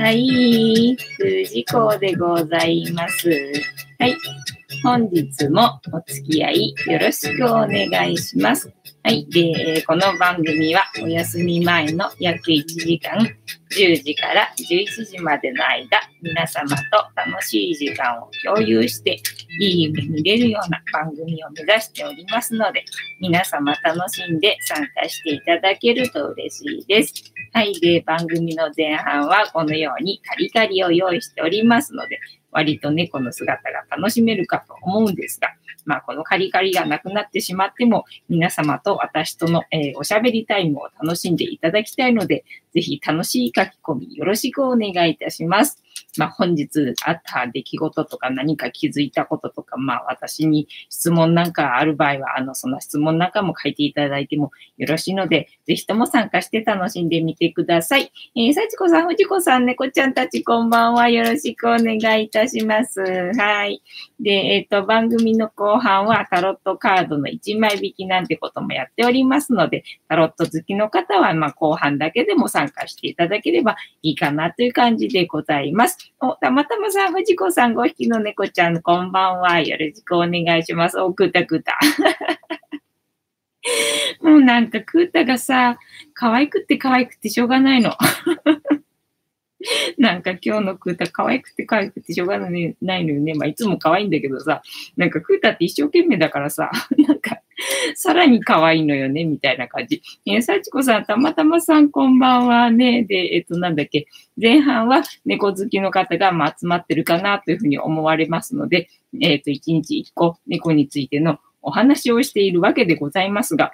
はい、藤子でございます。はい。本日もお付き合いよろしくお願いします。はい。で、この番組はお休み前の約1時間、10時から11時までの間、皆様と楽しい時間を共有して、いい夢見れるような番組を目指しておりますので、皆様楽しんで参加していただけると嬉しいです。はい。で、番組の前半はこのようにカリカリを用意しておりますので、割と猫の姿が楽しめるかと思うんですが、まあ、このカリカリがなくなってしまっても、皆様と私との、えー、おしゃべりタイムを楽しんでいただきたいので、ぜひ楽しい書き込みよろしくお願いいたします。まあ、本日あった出来事とか何か気づいたこととか、まあ、私に質問なんかある場合は、あの、その質問なんかも書いていただいてもよろしいので、ぜひとも参加して楽しんでみてください。えー、幸子さん、藤子さん、猫ちゃんたち、こんばんは。よろしくお願いいたします。はい。で、えっ、ー、と、番組の後半はタロットカードの1枚引きなんてこともやっておりますので、タロット好きの方は、まあ、後半だけでも参参加していただければいいかなという感じでございます。お、たまたまさん、藤子さん、5匹の猫ちゃん、こんばんは。よろしくお願いします。お、くたくた。もうなんか、クーたがさ、可愛くって可愛くてしょうがないの。なんか今日のクータ可愛くて可愛くてしょうがないのよね。まあいつも可愛いんだけどさ、なんかクータって一生懸命だからさ、なんかさらに可愛いのよね、みたいな感じ。えー、幸子さん、たまたまさんこんばんはね。で、えっ、と、なんだっけ。前半は猫好きの方が、まあ、集まってるかなというふうに思われますので、えっ、と、一日一個猫についてのお話をしているわけでございますが、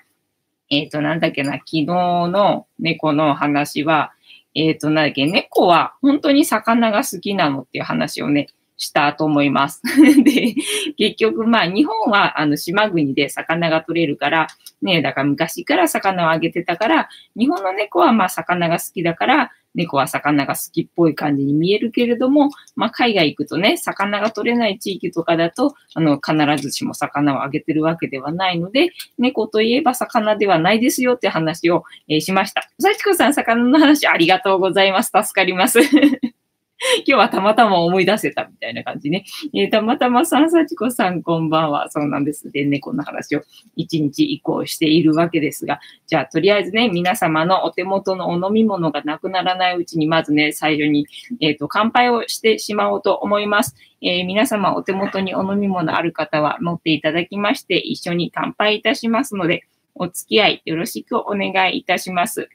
えっ、と、なんだっけな、昨日の猫の話は、えっ、ー、と、なんだっけ、猫は本当に魚が好きなのっていう話をね、したと思います。で、結局、まあ、日本は、あの、島国で魚が取れるから、ね、だから昔から魚をあげてたから、日本の猫は、まあ、魚が好きだから、猫は魚が好きっぽい感じに見えるけれども、まあ、海外行くとね、魚が取れない地域とかだと、あの、必ずしも魚をあげてるわけではないので、猫といえば魚ではないですよって話を、えー、しました。さちこさん、魚の話ありがとうございます。助かります。今日はたまたま思い出せたみたいな感じね。えー、たまたまさんさちこさんこんばんは。そうなんです。で、猫の話を一日移行しているわけですが、じゃあとりあえずね、皆様のお手元のお飲み物がなくならないうちに、まずね、最初に、えっ、ー、と、乾杯をしてしまおうと思います。えー、皆様お手元にお飲み物ある方は持っていただきまして、一緒に乾杯いたしますので、お付き合いよろしくお願いいたします。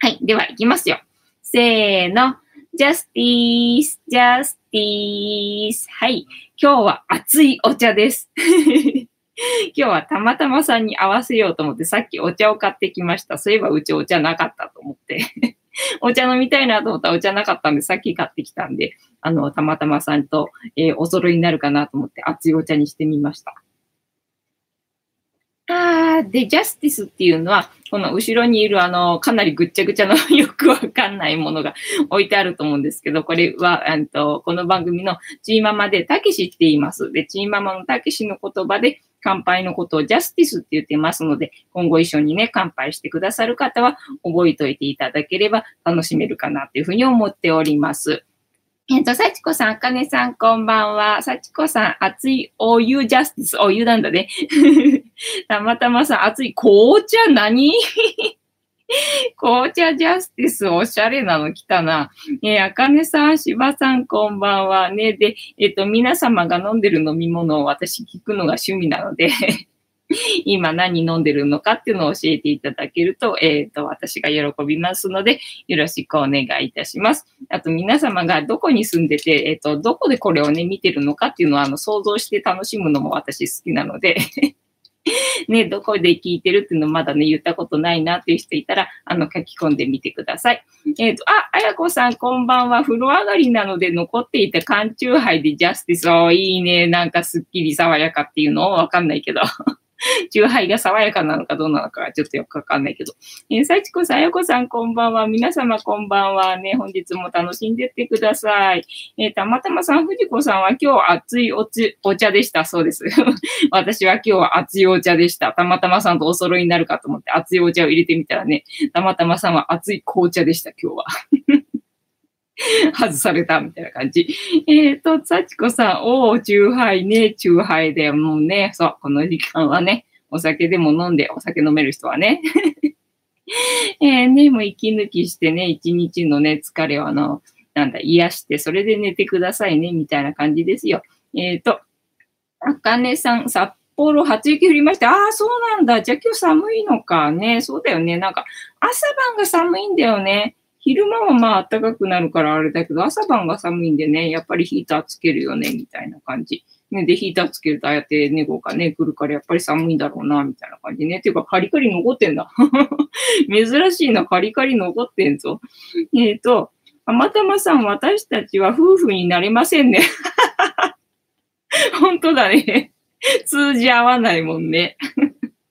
はい。では、いきますよ。せーの。ジャスティース、ジャスティース。はい。今日は熱いお茶です。今日はたまたまさんに合わせようと思って、さっきお茶を買ってきました。そういえばうちお茶なかったと思って お茶飲みたいなと思ったらお茶なかったんで、さっき買ってきたんで、あの、たまたまさんと、えー、お揃いになるかなと思って熱いお茶にしてみました。で、ジャスティスっていうのは、この後ろにいるあの、かなりぐっちゃぐちゃのよくわかんないものが置いてあると思うんですけど、これは、えっと、この番組のチーママでたけしって言います。で、チーママのたけしの言葉で乾杯のことをジャスティスって言ってますので、今後一緒にね、乾杯してくださる方は覚えておいていただければ楽しめるかなっていうふうに思っております。えっ、と、幸子さん、あかねさん、こんばんは。幸子さん、熱いお湯ジャスティス、お湯なんだね。たまたまさん、熱い紅茶何？紅茶ジャスティス、おしゃれなの来たな。えー、あかねさん、しばさん、こんばんは。ね、で、えっ、と、皆様が飲んでる飲み物を私聞くのが趣味なので 今何飲んでるのかっていうのを教えていただけると、えっ、ー、と、私が喜びますので、よろしくお願いいたします。あと、皆様がどこに住んでて、えっ、ー、と、どこでこれをね、見てるのかっていうのは、あの、想像して楽しむのも私好きなので ね、どこで聞いてるっていうのまだね、言ったことないなっていう人いたら、あの、書き込んでみてください。えっ、ー、と、あ、あやこさん、こんばんは。風呂上がりなので残っていた缶チューハイでジャスティス。おいいね。なんかすっきり爽やかっていうのをわかんないけど。チューハイが爽やかなのかどうなのかちょっとよくわかんないけど。えー、幸子さん、あやこさん、こんばんは。皆様、こんばんは。ね、本日も楽しんでってください。えー、たまたまさん、藤子さんは今日熱いおつお茶でした。そうです。私は今日は熱いお茶でした。たまたまさんとお揃いになるかと思って熱いお茶を入れてみたらね、たまたまさんは熱い紅茶でした、今日は。外されたみたいな感じ。えっ、ー、と、幸子さん、おー、チューハイね、チューハイで、もうね、そう、この時間はね、お酒でも飲んで、お酒飲める人はね。えー、ね、もう息抜きしてね、一日のね、疲れをあの、なんだ、癒して、それで寝てくださいね、みたいな感じですよ。えっ、ー、と、あかねさん、札幌初雪降りました。ああ、そうなんだ。じゃあ今日寒いのかね。そうだよね。なんか、朝晩が寒いんだよね。昼間はまあ暖かくなるからあれだけど、朝晩が寒いんでね、やっぱりヒーターつけるよね、みたいな感じ。ね、で、ヒーターつけるとああやって猫がね、来るからやっぱり寒いんだろうな、みたいな感じね。ていうか、カリカリ残ってんだ。珍しいな、カリカリ残ってんぞ。えっ、ー、と、たまたまさん、私たちは夫婦になれませんね。本当だね。通じ合わないもんね。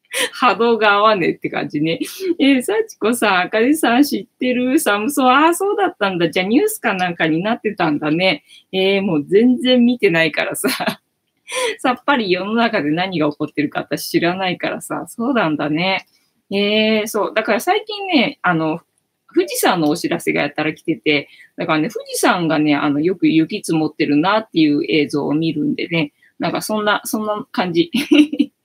波動が合わねえって感じね。えー、幸子さん、あかりさん知ってる？寒そう。ああ、そうだったんだ。じゃあニュースかなんかになってたんだね。えー、もう全然見てないからさ。さっぱり世の中で何が起こってるか私知らないからさ。そうなんだね。えー、そう。だから最近ね、あの、富士山のお知らせがやったら来てて、だからね、富士山がね、あの、よく雪積もってるなっていう映像を見るんでね、なんかそんな、そんな感じ。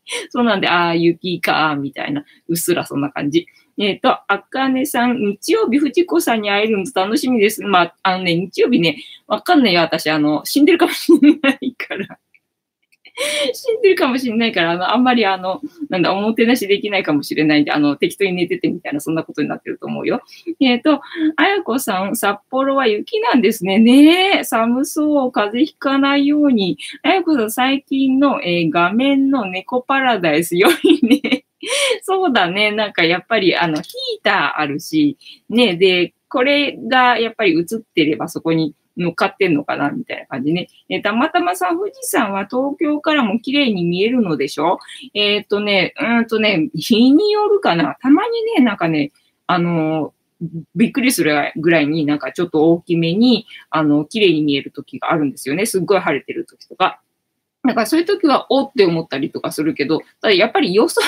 そうなんで、ああ、雪か、みたいな、うっすらそんな感じ。えっ、ー、と、あかねさん、日曜日、藤子さんに会えるの楽しみです。まあ、あのね、日曜日ね、わかんないよ、私、あの、死んでるかもしれないから。死んでるかもしれないから、あの、あんまりあの、なんだ、おもてなしできないかもしれないんで、あの、適当に寝ててみたいな、そんなことになってると思うよ。えっ、ー、と、あやこさん、札幌は雪なんですね。ねえ、寒そう、風邪ひかないように。あやこさん、最近の、えー、画面の猫パラダイス良いね。そうだね。なんかやっぱり、あの、ヒーターあるし、ね、で、これがやっぱり映ってればそこに乗っかってんのかなみたいな感じね。えー、たまたまさ、富士山は東京からも綺麗に見えるのでしょ？えっ、とね、うんとね、日によるかな。たまにね、なんかね、あのびっくりするぐらいになんかちょっと大きめに、あの、綺麗に見える時があるんですよね。すっごい晴れてる時とか。だからそういう時は、おって思ったりとかするけど、ただやっぱりよそに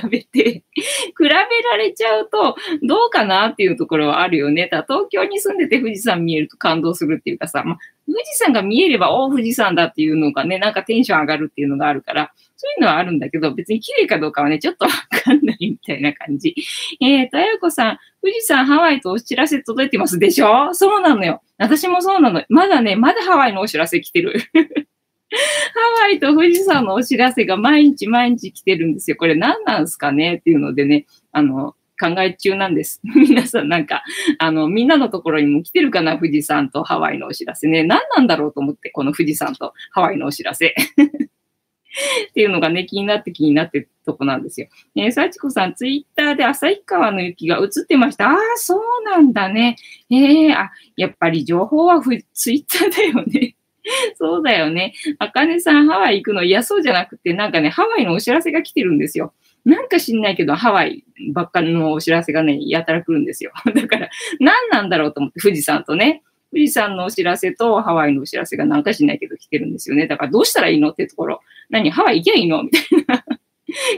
比べて 比べられちゃうと、どうかなっていうところはあるよね。だ東京に住んでて富士山見えると感動するっていうかさ、まあ、富士山が見えれば、お富士山だっていうのがね、なんかテンション上がるっていうのがあるから、そういうのはあるんだけど、別に綺麗かどうかはね、ちょっとわかんないみたいな感じ。えーと、あやこさん、富士山ハワイとお知らせ届いてますでしょ？そうなのよ。私もそうなの。まだね、まだハワイのお知らせ来てる。ハワイと富士山のお知らせが毎日毎日来てるんですよ。これ何なんすかねっていうのでね、あの、考え中なんです。皆さんなんか、あの、みんなのところにも来てるかな富士山とハワイのお知らせね。何なんだろうと思って、この富士山とハワイのお知らせ。っていうのがね、気になって気になってるとこなんですよ。えー、幸子さん、ツイッターで旭川の雪が映ってました。ああ、そうなんだね。ええー、あ、やっぱり情報はツイッターだよね。そうだよね。あかねさん、ハワイ行くの嫌そうじゃなくて、なんかね、ハワイのお知らせが来てるんですよ。なんか知んないけど、ハワイばっかりのお知らせがね、やたら来るんですよ。だから、何なんだろうと思って、富士山とね、富士山のお知らせとハワイのお知らせがなんか知んないけど来てるんですよね。だからどうしたらいいのってところ。何ハワイ行きゃいいの？みたいな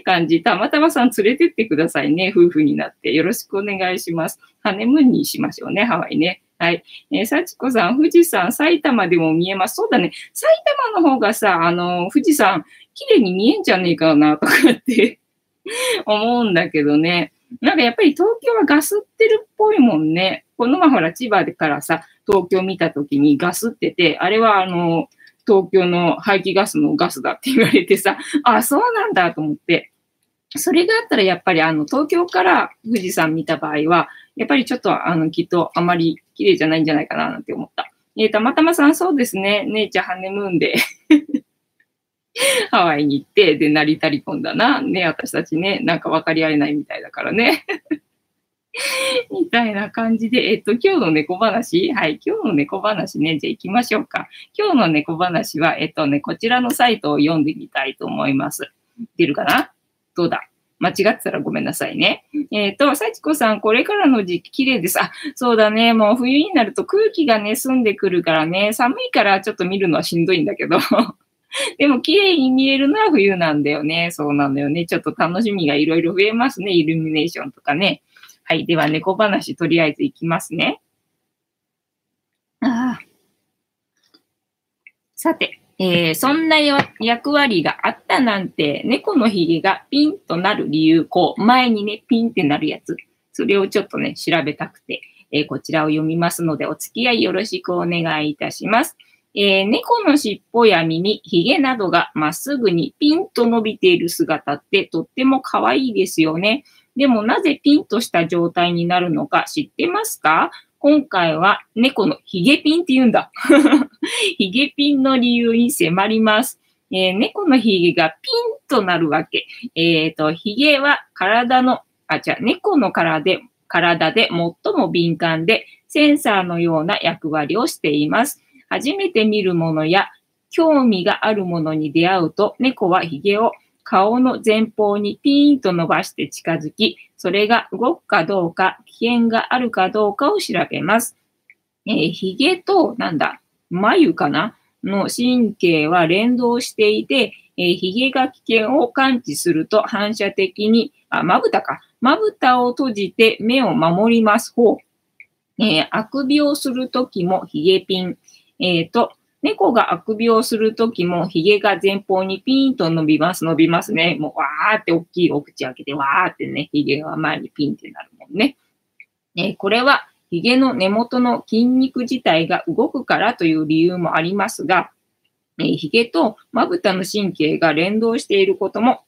感じ。たまたまさん連れてってくださいね。夫婦になって。よろしくお願いします。ハネムーンにしましょうね、ハワイね。はい。えー、幸子さん、富士山、埼玉でも見えます。そうだね。埼玉の方がさ、あの、富士山、綺麗に見えんじゃねえかな、とかって 思うんだけどね。なんかやっぱり東京はガスってるっぽいもんね。このまほら、千葉からさ、東京見た時にガスってて、あれはあの、東京の排気ガスのガスだって言われてさ、あ、そうなんだと思って。それがあったらやっぱりあの、東京から富士山見た場合は、やっぱりちょっとあの、きっとあまり綺麗じゃないんじゃないかななんて思った。えー、たまたまさんそうですね。姉ちゃんハネムーンで ハワイに行って、で、成り足り込んだな。ね、私たちね、なんか分かり合えないみたいだからね。みたいな感じで、えっと、今日の猫話？はい、今日の猫話ね、じゃあ行きましょうか。今日の猫話は、えっとね、こちらのサイトを読んでみたいと思います。出るかな？どうだ？間違ってたらごめんなさいね。えっ、ー、と、幸子さん、これからの時期綺麗です。あ、そうだね。もう冬になると空気がね、澄んでくるからね、寒いからちょっと見るのはしんどいんだけど。でも綺麗に見えるのは冬なんだよね。そうなんだよね。ちょっと楽しみがいろいろ増えますね。イルミネーションとかね。はい。では、猫話とりあえず行きますね。ああ。さて。えー、そんな役割があったなんて、猫のひげがピンとなる理由、こう、前にね、ピンってなるやつ。それをちょっとね、調べたくて、えー、こちらを読みますので、お付き合いよろしくお願いいたします。えー、猫の尻尾や耳、髭などがまっすぐにピンと伸びている姿ってとっても可愛いですよね。でもなぜピンとした状態になるのか知ってますか？今回は猫のヒゲピンって言うんだ。ヒゲピンの理由に迫ります。えー、猫のヒゲがピンとなるわけ。えっ、ー、と、ヒゲは体の、あ、じゃ猫の体で、体で最も敏感で、センサーのような役割をしています。初めて見るものや興味があるものに出会うと、猫はヒゲを顔の前方にピーンと伸ばして近づき、それが動くかどうか、危険があるかどうかを調べます。えー、髭と、なんだ、眉かな？の神経は連動していて、えー、髭が危険を感知すると反射的に、あ、まぶたか。まぶたを閉じて目を守ります。ほう。えー、あくびをするときも髭ピン。えっ、ー、と、猫があくびをするときも、髭が前方にピーンと伸びます、伸びますね。もう、わーって大きいお口開けて、わーってね、髭が前にピンってなるもんね。えこれは、髭の根元の筋肉自体が動くからという理由もありますが、えー、髭とまぶたの神経が連動していることも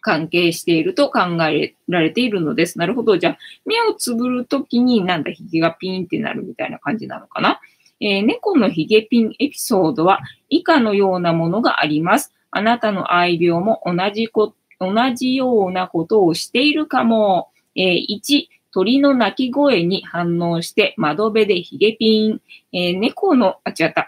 関係していると考えられているのです。なるほど。じゃあ、目をつぶるときになんだ、髭がピンってなるみたいな感じなのかな？えー、猫のヒゲピンエピソードは以下のようなものがあります。あなたの愛病も同じこ、同じようなことをしているかも。えー、1、鳥の鳴き声に反応して窓辺でヒゲピン。えー、猫の、あ、違った。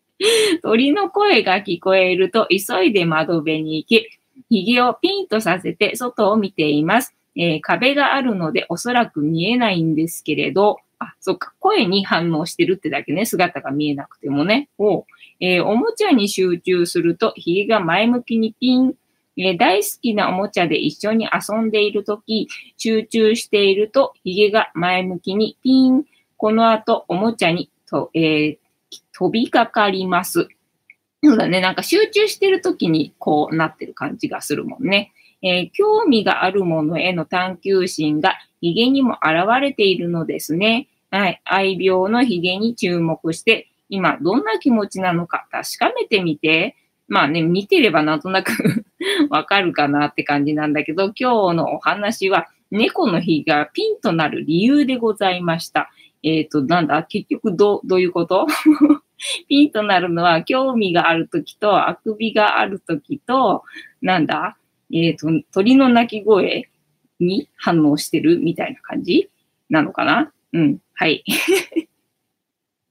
鳥の声が聞こえると急いで窓辺に行き、髭をピンとさせて外を見ています。えー、壁があるのでおそらく見えないんですけれど、あ、そっか、声に反応してるってだけね、姿が見えなくてもね。を、えー、おもちゃに集中すると、髭が前向きにピン。えー、大好きなおもちゃで一緒に遊んでいるとき、集中していると、髭が前向きにピン。この後、おもちゃにと、えー、飛びかかります。そうだね、なんか集中してるときにこうなってる感じがするもんね。えー、興味があるものへの探求心が髭にも現れているのですね。はい。愛病の髭に注目して、今どんな気持ちなのか確かめてみて。まあね、見てればなんとなく わかるかなって感じなんだけど、今日のお話は猫の日がピンとなる理由でございました。えっ、ー、と、なんだ？結局ど、どういうこと？ピンとなるのは興味があるときと、あくびがあるときと、なんだ？えっ、ー、と、鳥の鳴き声に反応してるみたいな感じなのかな？うん。はい。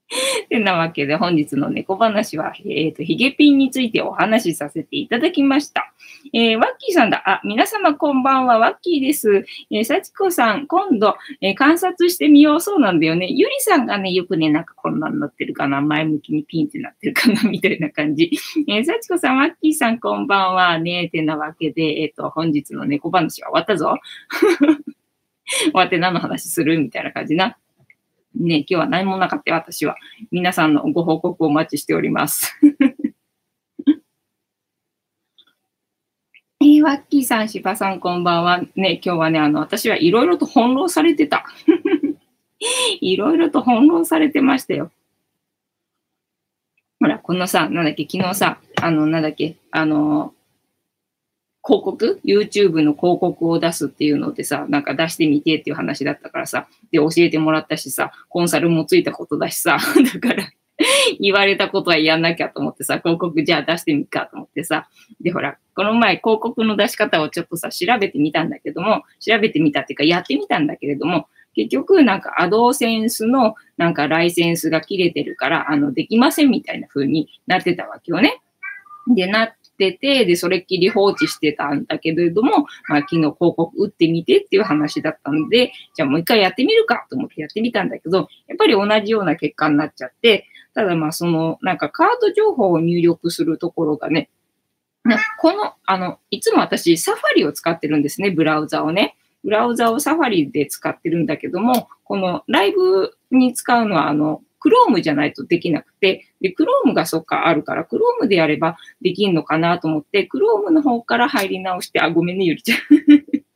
てなわけで本日の猫話は、えっ、ー、と、ヒゲピンについてお話しさせていただきました。えー、ワッキーさんだ。あ、皆様こんばんは、ワッキーです。えー、幸子さん、今度、えー、観察してみようそうなんだよね。ゆりさんがね、よくね、なんかこんなになってるかな、前向きにピンってなってるかな、みたいな感じ。えー、幸子さん、ワッキーさん、こんばんは、ね、てなわけで、えっ、と、本日の猫話は終わったぞ。終わって何の話する？みたいな感じな。ね、今日は何もなかった私は。皆さんのご報告をお待ちしております。えー、ワッキーさん、しばさん、こんばんは。ね、今日はね、あの、私はいろいろと翻弄されてた。いろいろと翻弄されてましたよ。ほら、このさ、なんだっけ、昨日さ、あの、なんだっけ、あの、広告 ?YouTube の広告を出すっていうのでさ、なんか出してみてっていう話だったからさ、で、教えてもらったしさ、コンサルもついたことだしさ、だから言われたことはやんなきゃと思ってさ、広告じゃあ出してみっかと思ってさ、で、ほら、この前広告の出し方をちょっとさ、調べてみたんだけども、調べてみたっていうか、やってみたんだけれども、結局、なんか、アドセンスの、なんか、ライセンスが切れてるから、あの、できませんみたいな風になってたわけよね。で、なってて、で、それっきり放置してたんだけれども、まあ、昨日広告打ってみてっていう話だったんで、じゃあもう一回やってみるかと思ってやってみたんだけど、やっぱり同じような結果になっちゃって、ただまあ、その、なんかカード情報を入力するところがね、この、あの、いつも私、サファリを使ってるんですね、ブラウザをね。ブラウザをサファリで使ってるんだけども、このライブに使うのは、あの、Chrome じゃないとできなくて、で、Chrome がそっかあるから、Chrome でやればできんのかなと思って、Chrome の方から入り直して、あ、ごめんね、ゆりちゃん。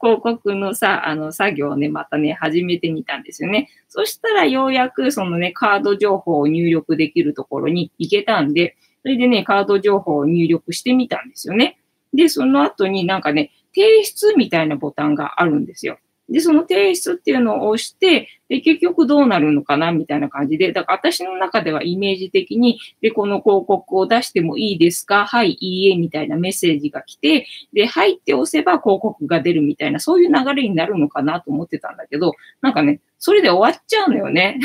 広告のさ、あの、作業をね、またね、始めてみたんですよね。そしたらようやく、そのね、カード情報を入力できるところに行けたんで、それでね、カード情報を入力してみたんですよね。で、その後になんかね、提出みたいなボタンがあるんですよ。で、その提出っていうのを押して、で、結局どうなるのかなみたいな感じで、だから私の中ではイメージ的に、で、この広告を出してもいいですか？はい、いいえ、みたいなメッセージが来て、で、入って押せば広告が出るみたいな、そういう流れになるのかなと思ってたんだけど、なんかね、それで終わっちゃうのよね。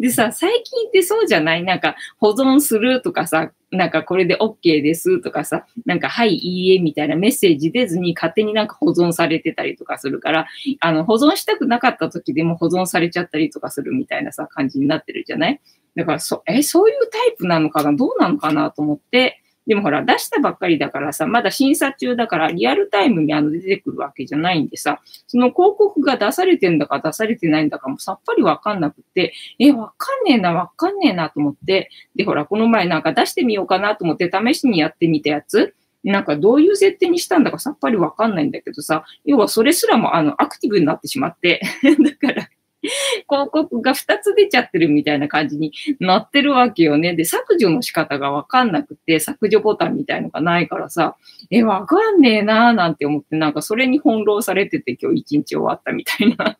でさ、最近ってそうじゃない？なんか保存するとかさ、なんかこれで OK ですとかさ、なんかはい、いいえみたいなメッセージ出ずに勝手になんか保存されてたりとかするから、あの、保存したくなかった時でも保存されちゃったりとかするみたいなさ、感じになってるじゃない？だからそ、え、そういうタイプなのかな？どうなのかな？と思って、でもほら、出したばっかりだからさ、まだ審査中だから、リアルタイムにあの出てくるわけじゃないんでさ、その広告が出されてんだか出されてないんだかもさっぱりわかんなくて、え、わかんねえな、わかんねえなと思って、で、ほら、この前なんか出してみようかなと思って試しにやってみたやつ、なんかどういう設定にしたんだかさっぱりわかんないんだけどさ、要はそれすらもあのアクティブになってしまって、だから、広告が2つ出ちゃってるみたいな感じになってるわけよね。で、削除の仕方がわかんなくて、削除ボタンみたいのがないからさ、え、わかんねえなーなんて思って、なんかそれに翻弄されてて今日一日終わったみたいな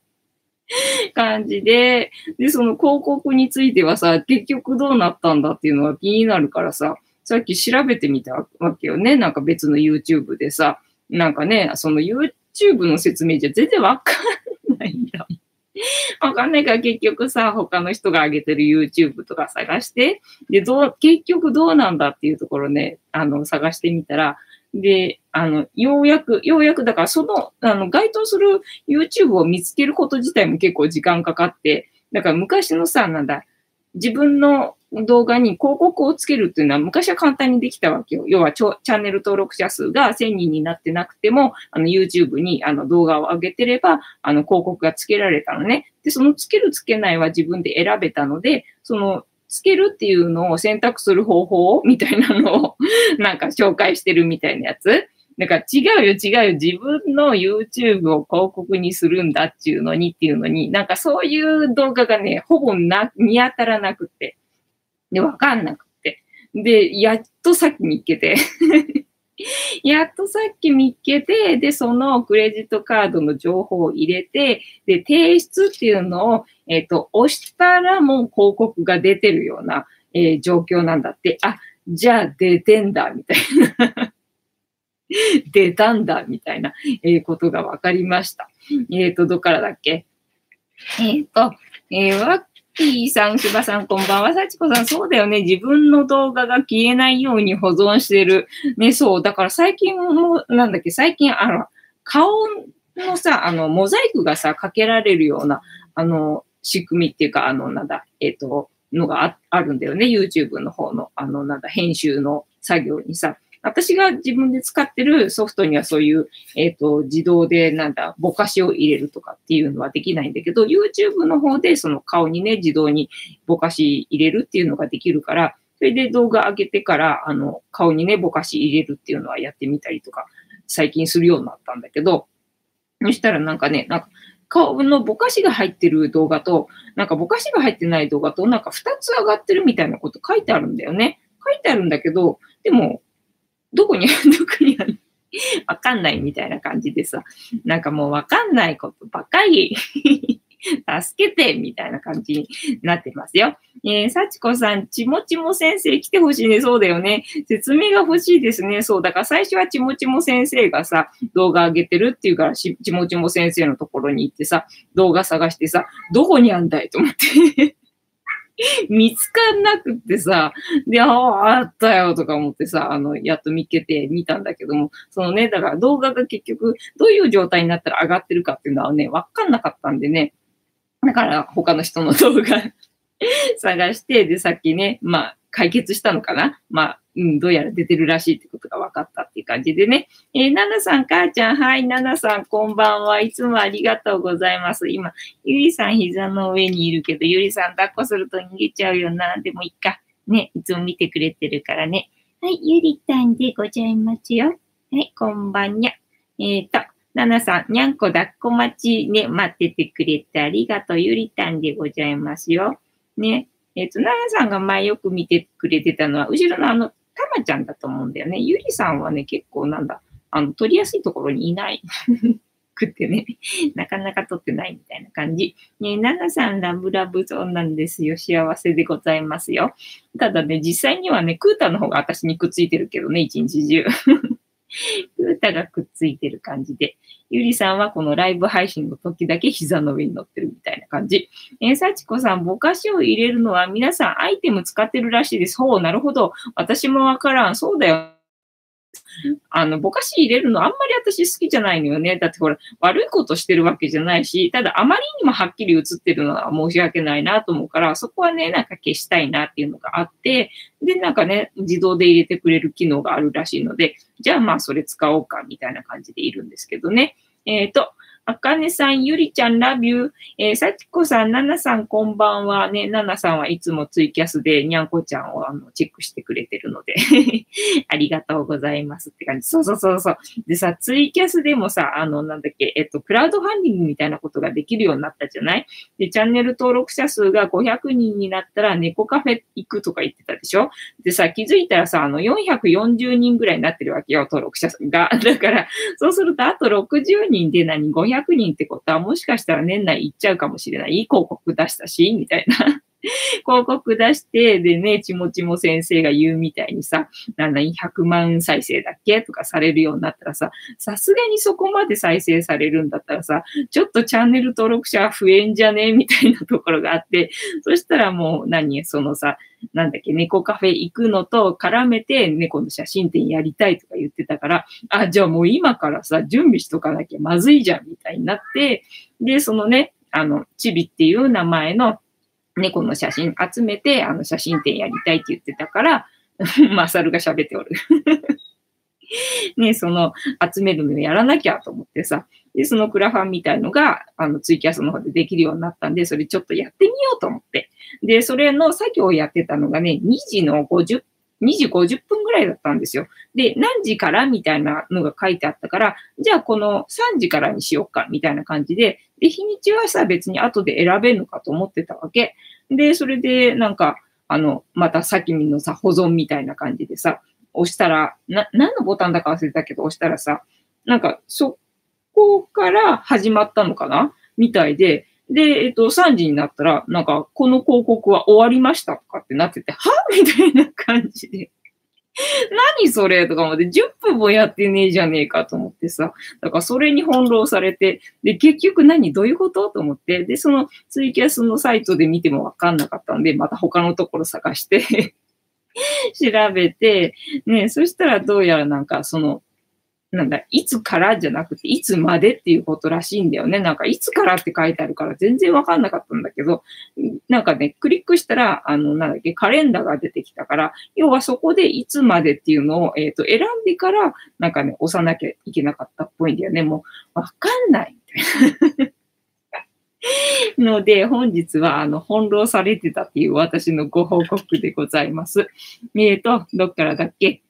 感じで、で、その広告についてはさ、結局どうなったんだっていうのが気になるからさ、さっき調べてみたわけよね。なんか別の YouTube でさ、なんかね、その YouTube の説明じゃ全然わかんないんだ。わかんないから結局さ、他の人が上げてる YouTube とか探して、で、どう、結局どうなんだっていうところね、あの、探してみたら、で、あの、ようやく、ようやく、だからその、あの、該当する YouTube を見つけること自体も結構時間かかって、だから昔のさ、なんだ、自分の動画に広告をつけるっていうのは昔は簡単にできたわけよ。要はチャンネル登録者数が1000人になってなくても、あの YouTube にあの動画を上げてれば、あの広告がつけられたのね。で、そのつけるつけないは自分で選べたので、そのつけるっていうのを選択する方法みたいなのを なんか紹介してるみたいなやつ。だか違うよ違うよ。自分の YouTube を広告にするんだっていうのにっていうのに、なんかそういう動画がね、ほぼな、見当たらなくて。で、わかんなくて。で、やっとさっき見っけて やっとさっき見っけて、で、そのクレジットカードの情報を入れて、で、提出っていうのを、えっ、ー、と、押したらもう広告が出てるような、えー、状況なんだって。あ、じゃあ出てんだ、みたいな 出たんだ、みたいな、えー、ことが分かりました。えっ、ー、と、どっからだっけ？えっ、ー、と、えー、ワッキーさん、しばさん、こんばんは。さちこさん、そうだよね。自分の動画が消えないように保存してる。ね、そう。だから最近も、なんだっけ、最近、あの、顔のさ、あの、モザイクがさ、かけられるような、あの、仕組みっていうか、あの、なんだ、えっ、ー、と、のがああるんだよね。YouTube の方の、あの、なんだ、編集の作業にさ。私が自分で使ってるソフトにはそういう、えっ、ー、と、自動でなんだ、ぼかしを入れるとかっていうのはできないんだけど、YouTube の方でその顔にね、自動にぼかし入れるっていうのができるから、それで動画上げてから、あの、顔にね、ぼかし入れるっていうのはやってみたりとか、最近するようになったんだけど、そしたらなんかね、なんか、顔のぼかしが入ってる動画と、なんかぼかしが入ってない動画と、なんか二つ上がってるみたいなこと書いてあるんだよね。書いてあるんだけど、でも、どこにある、どこにある？わかんないみたいな感じでさ、なんかもうわかんないことばっかり 助けてみたいな感じになってますよ。えー、幸子さん、ちもちも先生来てほしいね。そうだよね。説明が欲しいですね。そう。だから最初はちもちも先生がさ、動画上げてるっていうから、ちもちも先生のところに行ってさ、動画探してさ、どこにあんだいと思って 見つかんなくってさ、で、ああ、あったよとか思ってさ、あの、やっと見つけて見たんだけども、そのね、だから動画が結局どういう状態になったら上がってるかっていうのはね、わかんなかったんでね、だから他の人の動画 探して、で、さっきね、まあ、解決したのかな？まあ、うん、どうやら出てるらしいってことが分かったっていう感じでね。えー、ナナさん、母ちゃん、はい、ナナさん、こんばんは。いつもありがとうございます。今、ゆりさん膝の上にいるけど、ゆりさん抱っこすると逃げちゃうよな。でもいっか。ね、いつも見てくれてるからね。はい、ゆりたんでございますよ。はい、こんばんにゃ。えっ、ー、と、ナナさん、にゃんこ抱っこ待ちね、待っててくれてありがとう。ゆりたんでございますよ。ね。えっ、ー、と、ナナさんが前よく見てくれてたのは、後ろのあの、たまちゃんだと思うんだよね。ゆりさんはね、結構なんだ、あの、取りやすいところにいない。くってね、なかなか撮ってないみたいな感じ。ねナナさんラブラブそうなんですよ。幸せでございますよ。ただね、実際にはね、クータの方が私にくっついてるけどね、一日中。歌がくっついてる感じで。ゆりさんはこのライブ配信の時だけ膝の上に乗ってるみたいな感じ。えー、さちこさん、ぼかしを入れるのは皆さんアイテム使ってるらしいです。ほう、なるほど。私もわからん。そうだよ。あの、ぼかし入れるのあんまり私好きじゃないのよね。だってほら、悪いことしてるわけじゃないし、ただあまりにもはっきり映ってるのは申し訳ないなと思うから、そこはね、なんか消したいなっていうのがあって、で、なんかね、自動で入れてくれる機能があるらしいので、じゃあまあそれ使おうかみたいな感じでいるんですけどね。えっ、ー、と、あかねさん、ゆりちゃん、ラビュー。えー、さちこさん、ななさん、こんばんは。ね、ななさんはいつもツイキャスでにゃんこちゃんをあのチェックしてくれてるので ありがとうございますって感じ。そうそうそうそう。でさ、ツイキャスでもさ、あの、なんだっけ、えっと、クラウドファンディングみたいなことができるようになったじゃない？で、チャンネル登録者数が500人になったら猫カフェ行くとか言ってたでしょ？でさ、気づいたらさ、あの、440人ぐらいになってるわけよ、登録者数が。だから、そうすると、あと60人で何 ?500 人ってことはもしかしたら年内行っちゃうかもしれない。いい広告出したし、みたいな。広告出して、でね、ちもちも先生が言うみたいにさ、なんだ、100万再生だっけとかされるようになったらさ、さすがにそこまで再生されるんだったらさ、ちょっとチャンネル登録者増えんじゃねみたいなところがあって、そしたらもう何、そのさ、なんだっけ、猫カフェ行くのと絡めて猫の写真展やりたいとか言ってたから、あ、じゃあもう今からさ、準備しとかなきゃまずいじゃんみたいになって、で、そのね、あの、チビっていう名前の猫の写真集めて、あの写真展やりたいって言ってたから、マサルが喋っておる ね、その集めるのをやらなきゃと思ってさ、で、そのクラファンみたいのが、あの、ツイキャスの方でできるようになったんで、それちょっとやってみようと思って。で、それの作業をやってたのがね、2時の50 2時50分ぐらいだったんですよ。で、何時からみたいなのが書いてあったから、じゃあこの3時からにしようかみたいな感じで、で、日にちはさ、別に後で選べるのかと思ってたわけ。で、それでなんか、あの、また先にのさ、保存みたいな感じでさ、押したら、な、何のボタンだか忘れたけど、押したらさ、なんか、そこから始まったのかな？みたいで、で、えっと、3時になったら、なんか、この広告は終わりましたとかってなってて、は？みたいな感じで。何それとか思って、10分もやってねえじゃねえかと思ってさ。だからそれに翻弄されて、で、結局何どういうことと思って、で、そのツイキャスのサイトで見てもわかんなかったんで、また他のところ探して 調べて、ね、そしたらどうやらなんかその、なんだ、いつからじゃなくて、いつまでっていうことらしいんだよね。なんか、いつからって書いてあるから全然わかんなかったんだけど、なんかね、クリックしたら、あの、なんだっけ、カレンダーが出てきたから、要はそこでいつまでっていうのを、えっ、ー、と、選んでから、なんかね、押さなきゃいけなかったっぽいんだよね。もう、わかんない。ので、本日は、あの、翻弄されてたっていう私のご報告でございます。えっ、ー、と、どっからだっけ？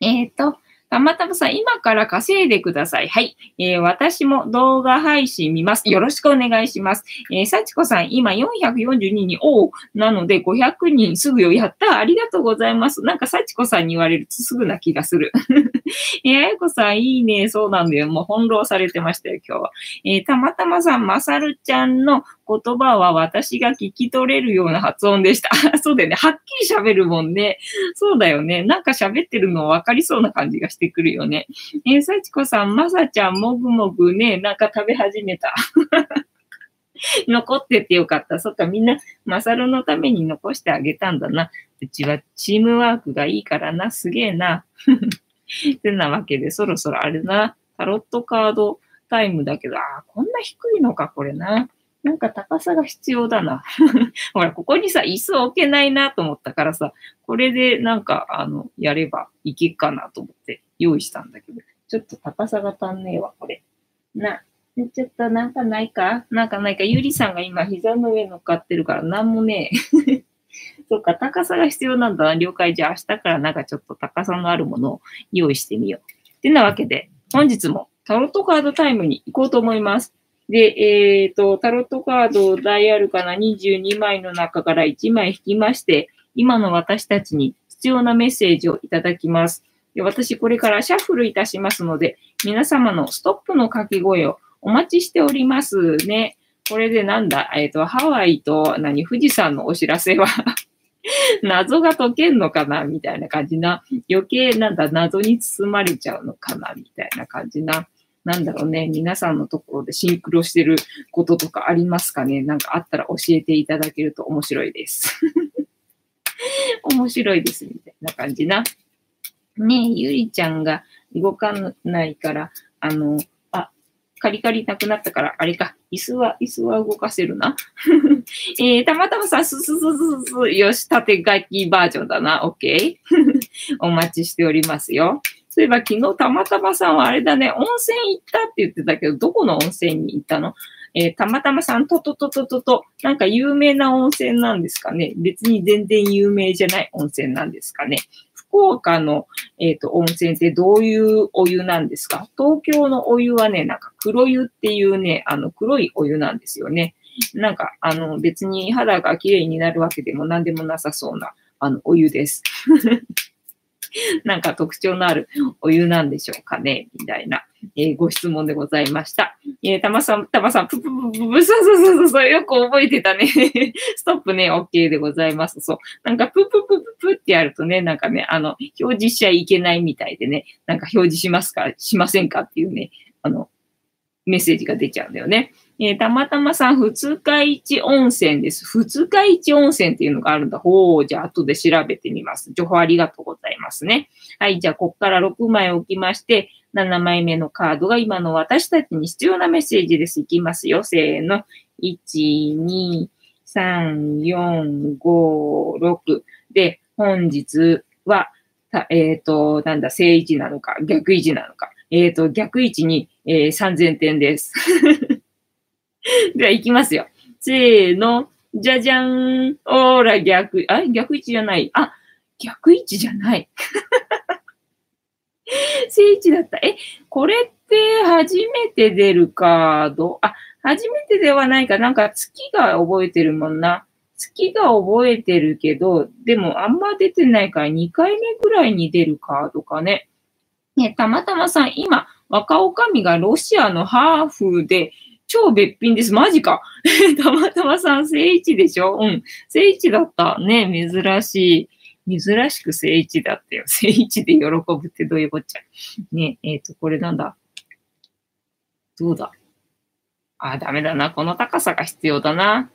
えっ、ー、と、たまたまさん、今から稼いでください。はい。えー、私も動画配信見ます。よろしくお願いします。えー、幸子さん、今442人に、おう、なので500人すぐよ。やったありがとうございます。なんか幸子さんに言われるとすぐな気がする。えー、あやこさん、いいね。そうなんだよ。もう翻弄されてましたよ、今日は。えー、たまたまさん、まさるちゃんの言葉は私が聞き取れるような発音でした。そうだよね。はっきり喋るもんね。そうだよね。なんか喋ってるの分かりそうな感じがしてくるよね。えー、さちこさん、まさちゃん、もぐもぐね、なんか食べ始めた。残っててよかった。そっか、みんな、マサルのために残してあげたんだな。うちはチームワークがいいからな。すげえな。ってなわけで、そろそろあれな。タロットカードタイムだけど、ああ、こんな低いのか、これな。なんか高さが必要だな。ほら、ここにさ、椅子置けないなと思ったからさ、これでなんか、あの、やればいけっかなと思って用意したんだけど、ちょっと高さが足んねえわ、これ。な、ちょっとなんかないか？なんかないか？ゆりさんが今膝の上乗っかってるからなんもねえ。そっか、高さが必要なんだな。了解。じゃあ明日からなんかちょっと高さのあるものを用意してみよう。ってなわけで、本日もタロットカードタイムに行こうと思います。で、えっ、ー、と、タロットカード大あるかな22枚の中から1枚引きまして、今の私たちに必要なメッセージをいただきます。で私、これからシャッフルいたしますので、皆様のストップの掛け声をお待ちしておりますね。これでなんだ、えっ、ー、と、ハワイと何、富士山のお知らせは 謎が解けんのかな？みたいな感じな。余計なんだ、謎に包まれちゃうのかな？みたいな感じな。なんだろうね、皆さんのところでシンクロしてることとかありますかね？なんかあったら教えていただけると面白いです。面白いです、みたいな感じな。ねえ、ゆりちゃんが動かないから、あの、あカリカリなくなったから、あれか、椅子は、椅子は動かせるな？えー、たまたまさ、すすすすす、よし、縦書きバージョンだな。OK? お待ちしておりますよ。そういえば昨日たまたまさんはあれだね、温泉行ったって言ってたけど、どこの温泉に行ったの？えー、たまたまさん、とととととと、なんか有名な温泉なんですかね？別に全然有名じゃない温泉なんですかね？福岡の、えっ、ー、と、温泉ってどういうお湯なんですか？東京のお湯はね、なんか黒湯っていうね、あの黒いお湯なんですよね。なんか、あの、別に肌が綺麗になるわけでも何でもなさそうな、あの、お湯です。なんか特徴のあるお湯なんでしょうかねみたいな、えー、ご質問でございました。えー、たまさん、たまさん、ぷぷぷぷぷ、そうそうそうそう、よく覚えてたね。ストップね、OK でございます。そう。なんか、ぷぷぷぷぷってやるとね、なんかね、あの、表示しちゃいけないみたいでね、なんか表示しますか、しませんかっていうね、あの、メッセージが出ちゃうんだよね。えー、たまたまさん、二日市温泉です。二日市温泉っていうのがあるんだ。ほう、じゃあ後で調べてみます。情報ありがとうございますね。はい、じゃあこっから6枚置きまして、7枚目のカードが今の私たちに必要なメッセージです。いきますよ。せーの。1、2、3、4、5、6。で、本日は、えっ、ー、と、なんだ、正位置なのか、逆位置なのか。えっ、ー、と、逆位置に、えー、3000点です。では、いきますよ。せーの。じゃじゃん。おーら、逆、あ、逆位置じゃない。あ、逆位置じゃない。正位置だった。え、これって初めて出るカード？あ、初めてではないか。なんか月が覚えてるもんな。月が覚えてるけど、でもあんま出てないから2回目ぐらいに出るカードかね。ね、たまたまさん、今、若女将がロシアのハーフで、超別品です。マジか。たまたまさん、聖一でしょ？うん。聖一だった。ね、珍しい。珍しく聖一だったよ。聖一で喜ぶってどういうこっちゃ。ね、えっ、ー、と、これなんだ？どうだ？あ、ダメだな。この高さが必要だな。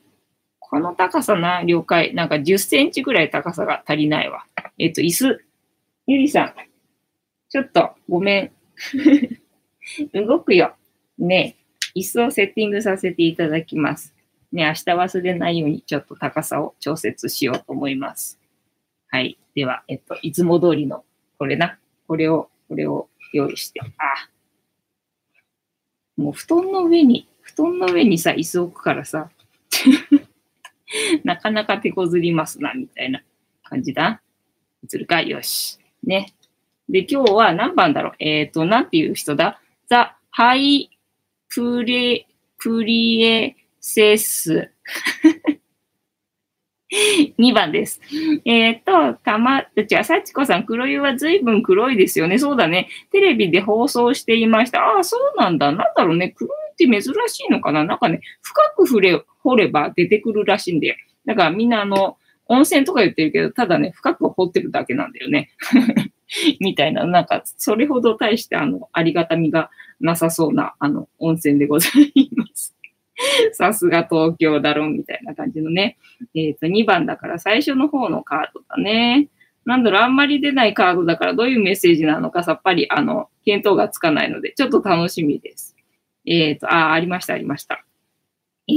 この高さな、了解。なんか10センチぐらい高さが足りないわ。えっ、ー、と、椅子。ゆりさん。ちょっと、ごめん。動くよ。ねえ椅子をセッティングさせていただきます。ね、明日忘れないようにちょっと高さを調節しようと思います。はい。では、えっと、いつも通りの、これな。これを、これを用意して。あもう布団の上に、布団の上にさ、椅子置くからさ、なかなか手こずりますな、みたいな感じだ。映るか？よし。ね。で、今日は何番だろう？えっ、ー、と、なんていう人だ？ザ・ハイプレ、プリエセス。2番です。えっ、ー、と、たま、じゃあ、幸子さん、黒湯は随分黒いですよね。そうだね。テレビで放送していました。ああ、そうなんだ。なんだろうね。黒湯って珍しいのかななんかね、深く触れ、掘れば出てくるらしいんだよ。だからみんなあの、温泉とか言ってるけど、ただね、深く掘ってるだけなんだよね。みたいな、なんか、それほど大して、あの、ありがたみがなさそうな、あの、温泉でございます。さすが東京だろ、みたいな感じのね。えっ、ー、と、2番だから最初の方のカードだね。なんだろう、あんまり出ないカードだからどういうメッセージなのかさっぱり、あの、見当がつかないので、ちょっと楽しみです。えっ、ー、と、あ、ありました、ありました。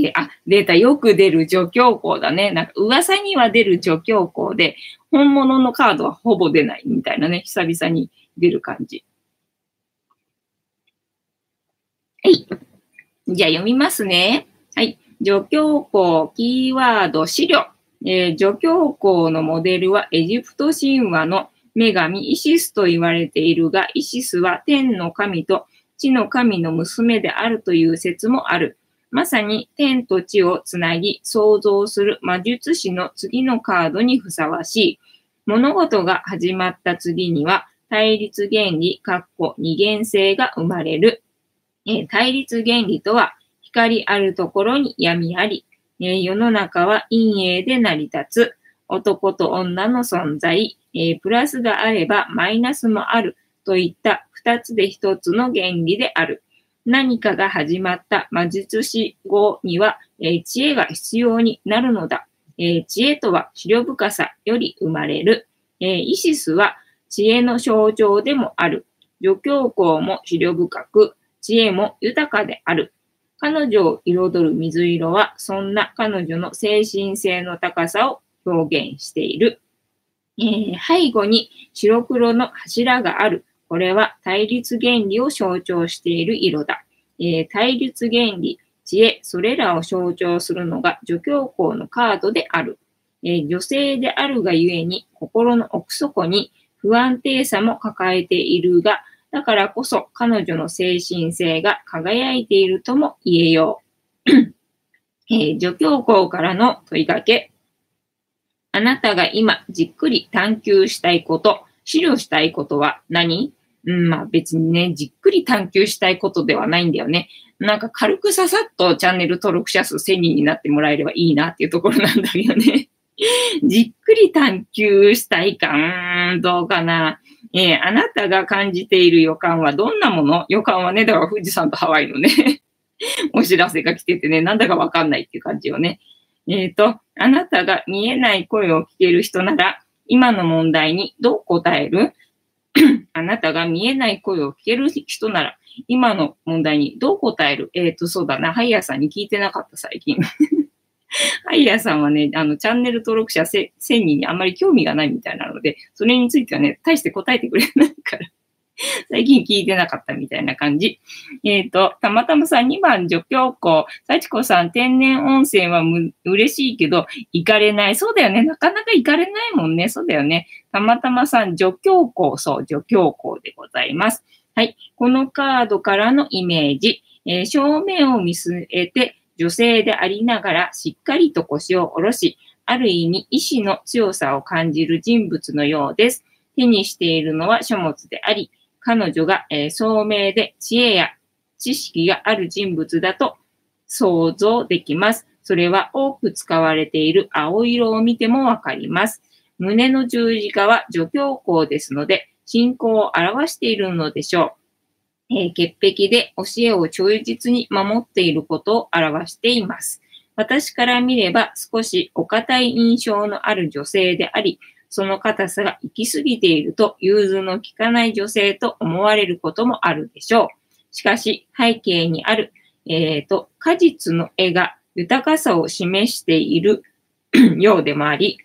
えー、あ、データよく出る助教校だね。なんか噂には出る助教校で、本物のカードはほぼ出ないみたいなね、久々に出る感じ。はい。じゃあ読みますね。はい。助教校キーワード資料。えー、助教校のモデルはエジプト神話の女神イシスと言われているが、イシスは天の神と地の神の娘であるという説もある。まさに天と地をつなぎ創造する魔術師の次のカードにふさわしい。物事が始まった次には対立原理、括弧二元性が生まれる。え対立原理とは光あるところに闇あり、え世の中は陰影で成り立つ。男と女の存在、えプラスがあればマイナスもあるといった二つで一つの原理である。何かが始まった魔術師後には、え、知恵が必要になるのだ。え、知恵とは資料深さより生まれる。え、イシスは知恵の象徴でもある。助教校も資料深く、知恵も豊かである。彼女を彩る水色は、そんな彼女の精神性の高さを表現している。えー、背後に白黒の柱がある。これは対立原理を象徴している色だ。えー、対立原理、知恵、それらを象徴するのが助教皇のカードである。えー、女性であるがゆえに心の奥底に不安定さも抱えているが、だからこそ彼女の精神性が輝いているとも言えよう。えー、助教皇からの問いかけ。あなたが今じっくり探求したいこと、資料したいことは何？うん、まあ別にね、じっくり探求したいことではないんだよね。なんか軽くささっとチャンネル登録者数1000人になってもらえればいいなっていうところなんだけどね。じっくり探求したいか、うん、どうかな。えー、あなたが感じている予感はどんなもの？予感はね、だから富士山とハワイのね お知らせが来ててね、なんだかわかんないっていう感じよね。えっ、ー、と、あなたが見えない声を聞ける人なら、今の問題にどう答える？あなたが見えない声を聞ける人なら、今の問題にどう答える？えっ、ー、と、そうだな。ハイヤーさんに聞いてなかった、最近。ハイヤーさんはね、あの、チャンネル登録者1000人にあんまり興味がないみたいなので、それについてはね、大して答えてくれないから。最近聞いてなかったみたいな感じ。えっ、ー、と、たまたまさん2番助教校、幸子さん天然温泉はむ嬉しいけど、行かれない。そうだよね。なかなか行かれないもんね。そうだよね。たまたまさん助教校、そう、助教校でございます。はい。このカードからのイメージ。えー、正面を見据えて、女性でありながらしっかりと腰を下ろし、ある意味意志の強さを感じる人物のようです。手にしているのは書物であり、彼女が、えー、聡明で知恵や知識がある人物だと想像できます。それは多く使われている青色を見てもわかります。胸の十字架は助教項ですので、信仰を表しているのでしょう。えー、潔癖で教えを忠実に守っていることを表しています。私から見れば少しお堅い印象のある女性であり、その硬さが行き過ぎていると融通の利かない女性と思われることもあるでしょう。しかし、背景にある、えっ、ー、と、果実の絵が豊かさを示している ようでもあり、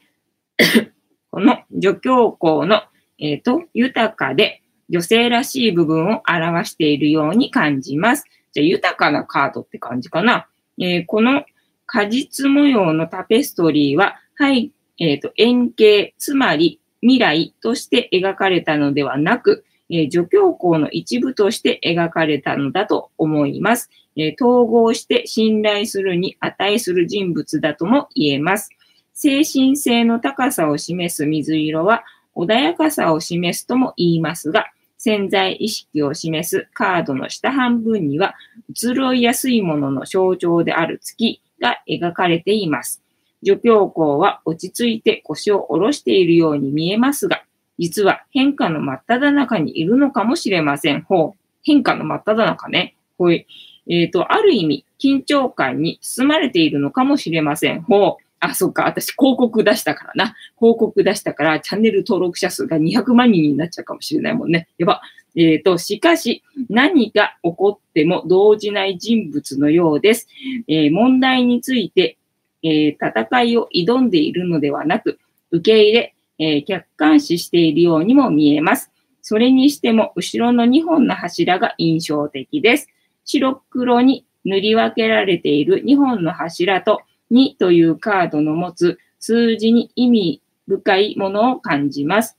この助教校の、えっ、ー、と、豊かで女性らしい部分を表しているように感じます。じゃあ、豊かなカードって感じかな。えー、この果実模様のタペストリーは背えっ、ー、と、円形、つまり未来として描かれたのではなく、えー、助教校の一部として描かれたのだと思います、えー、統合して信頼するに値する人物だとも言えます。精神性の高さを示す水色は穏やかさを示すとも言いますが、潜在意識を示すカードの下半分には移ろいやすいものの象徴である月が描かれています。助教校は落ち着いて腰を下ろしているように見えますが、実は変化の真っ只中にいるのかもしれません。ほう。変化の真っ只中ね。ほい。えっ、ー、と、ある意味、緊張感に包まれているのかもしれません。ほう。あ、そっか。私、広告出したからな。広告出したから、チャンネル登録者数が200万人になっちゃうかもしれないもんね。やば。えっ、と、しかし、何が起こっても動じない人物のようです。えー問題について、えー戦いを挑んでいるのではなく、受け入れ、えー客観視しているようにも見えます。それにしても、後ろの2本の柱が印象的です。白黒に塗り分けられている2本の柱と2というカードの持つ数字に意味深いものを感じます。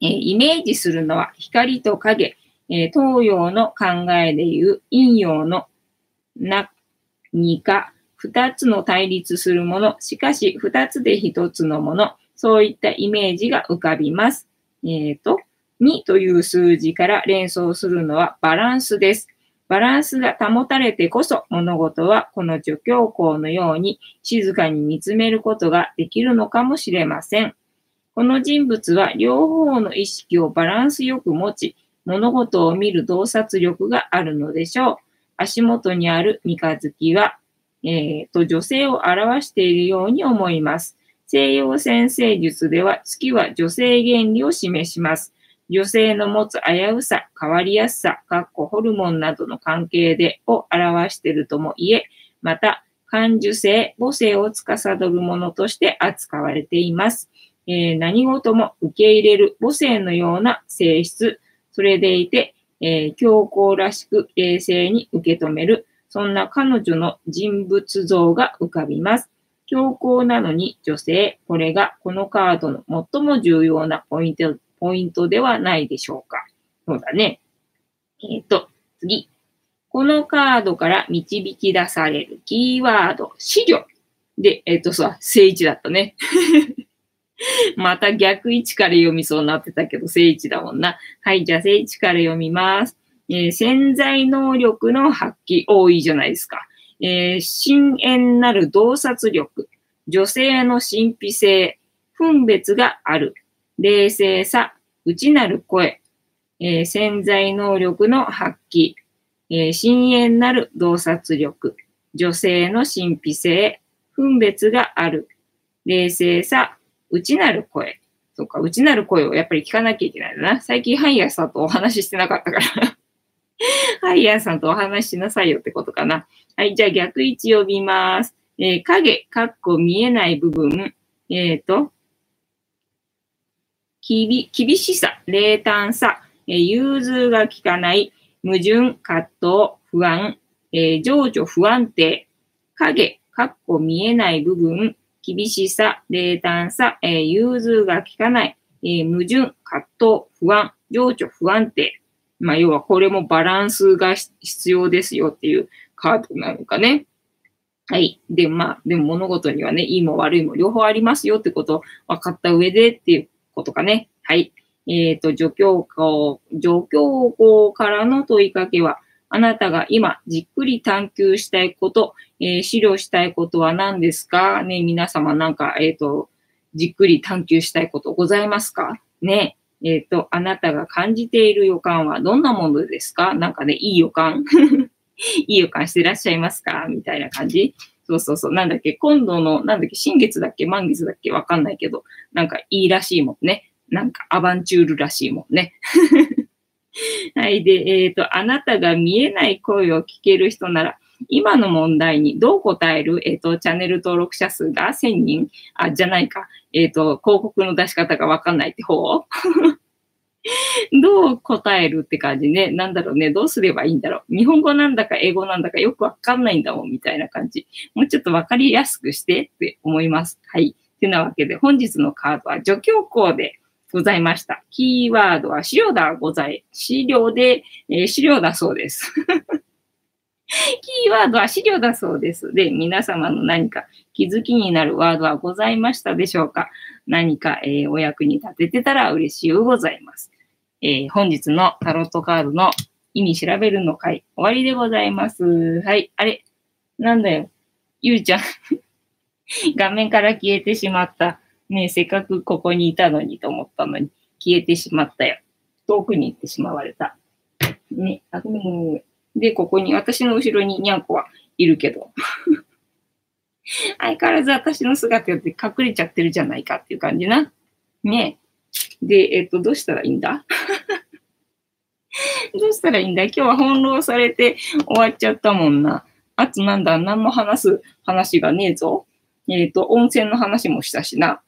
えーイメージするのは光と影、えー東洋の考えでいう陰陽の何か二つの対立するもの、しかし二つで一つのもの、そういったイメージが浮かびます。えっ、と、2という数字から連想するのはバランスです。バランスが保たれてこそ物事はこの助教校のように静かに見つめることができるのかもしれません。この人物は両方の意識をバランスよく持ち、物事を見る洞察力があるのでしょう。足元にある三日月は、えーと女性を表しているように思います。西洋先生術では月は女性原理を示します。女性の持つ危うさ、変わりやすさ、かっこホルモンなどの関係でを表しているとも言え、また、感受性、母性を司るものとして扱われています。えー何事も受け入れる母性のような性質、それでいて、えー強硬らしく冷静に受け止める、そんな彼女の人物像が浮かびます。強硬なのに女性、これがこのカードの最も重要なポイント、ポイントではないでしょうか。そうだね。えっ、と、次。このカードから導き出されるキーワード、資料。で、えっ、とさ、正位置だったね。また逆位置から読みそうになってたけど、正位置だもんな。はい、じゃあ正位置から読みます。えー潜在能力の発揮、多いじゃないですか。えー深遠なる洞察力、女性の神秘性、分別がある、冷静さ、内なる声、えー潜在能力の発揮、えー深遠なる洞察力、女性の神秘性、分別がある、冷静さ、内なる声。そうか、内なる声をやっぱり聞かなきゃいけないんだな。最近ハイヤーさんとお話ししてなかったから。ハ イヤーさんとお話しなさいよってことかな。はい、じゃあ逆位置呼びます。えー影、かっこ見えない部分。えっ、と、きび、厳しさ、冷淡さ、えー融通が効かない、矛盾、葛藤、不安、えー情緒不安定、影、かっこ見えない部分、厳しさ、冷淡さ、えー融通が効かない、えー矛盾、葛藤、不安、情緒不安定。まあ、要はこれもバランスが必要ですよっていうカードなのかね。はい。で、まあ、でも物事にはね、いいも悪いも両方ありますよってことを分かった上でっていうことかね。はい。えっ、と、助教校、助教校からの問いかけは、あなたが今じっくり探求したいこと、えー資料したいことは何ですか？ね、皆様なんか、えっ、と、じっくり探求したいことございますか？ね。えっ、と、あなたが感じている予感はどんなものですか？なんかね、いい予感。いい予感してらっしゃいますか？みたいな感じ？そうそうそう。なんだっけ？今度の、なんだっけ？新月だっけ？満月だっけ？わかんないけど、なんかいいらしいもんね。なんかアバンチュールらしいもんね。はい。で、えっ、と、あなたが見えない声を聞ける人なら、今の問題にどう答える？えっ、と、チャンネル登録者数が1000人？あ、じゃないか。えっ、と、広告の出し方がわかんないって方？どう答えるって感じね？なんだろうね？どうすればいいんだろう？日本語なんだか英語なんだかよくわかんないんだもん、みたいな感じ。もうちょっとわかりやすくしてって思います。はい。てなわけで、本日のカードは助教校でございました。キーワードは資料だござい、資料で、えー資料だそうです。キーワードは資料だそうです。で、皆様の何か気づきになるワードはございましたでしょうか？何か、えーお役に立ててたら嬉しいございます。えー本日のタロットカードの意味調べるの回、終わりでございます。はい。あれ？なんだよ。ゆうちゃん。画面から消えてしまった。ねせっかくここにいたのにと思ったのに、消えてしまったよ。遠くに行ってしまわれた。ね、あ、ごめんごめんごめんで、ここに、私の後ろににゃんこはいるけど。相変わらず私の姿って隠れちゃってるじゃないかっていう感じな。ね。で、えっと、どうしたらいいんだ？どうしたらいいんだ？今日は翻弄されて終わっちゃったもんな。あとなんだ、何も話す話がねえぞ。えっ、と、温泉の話もしたしな。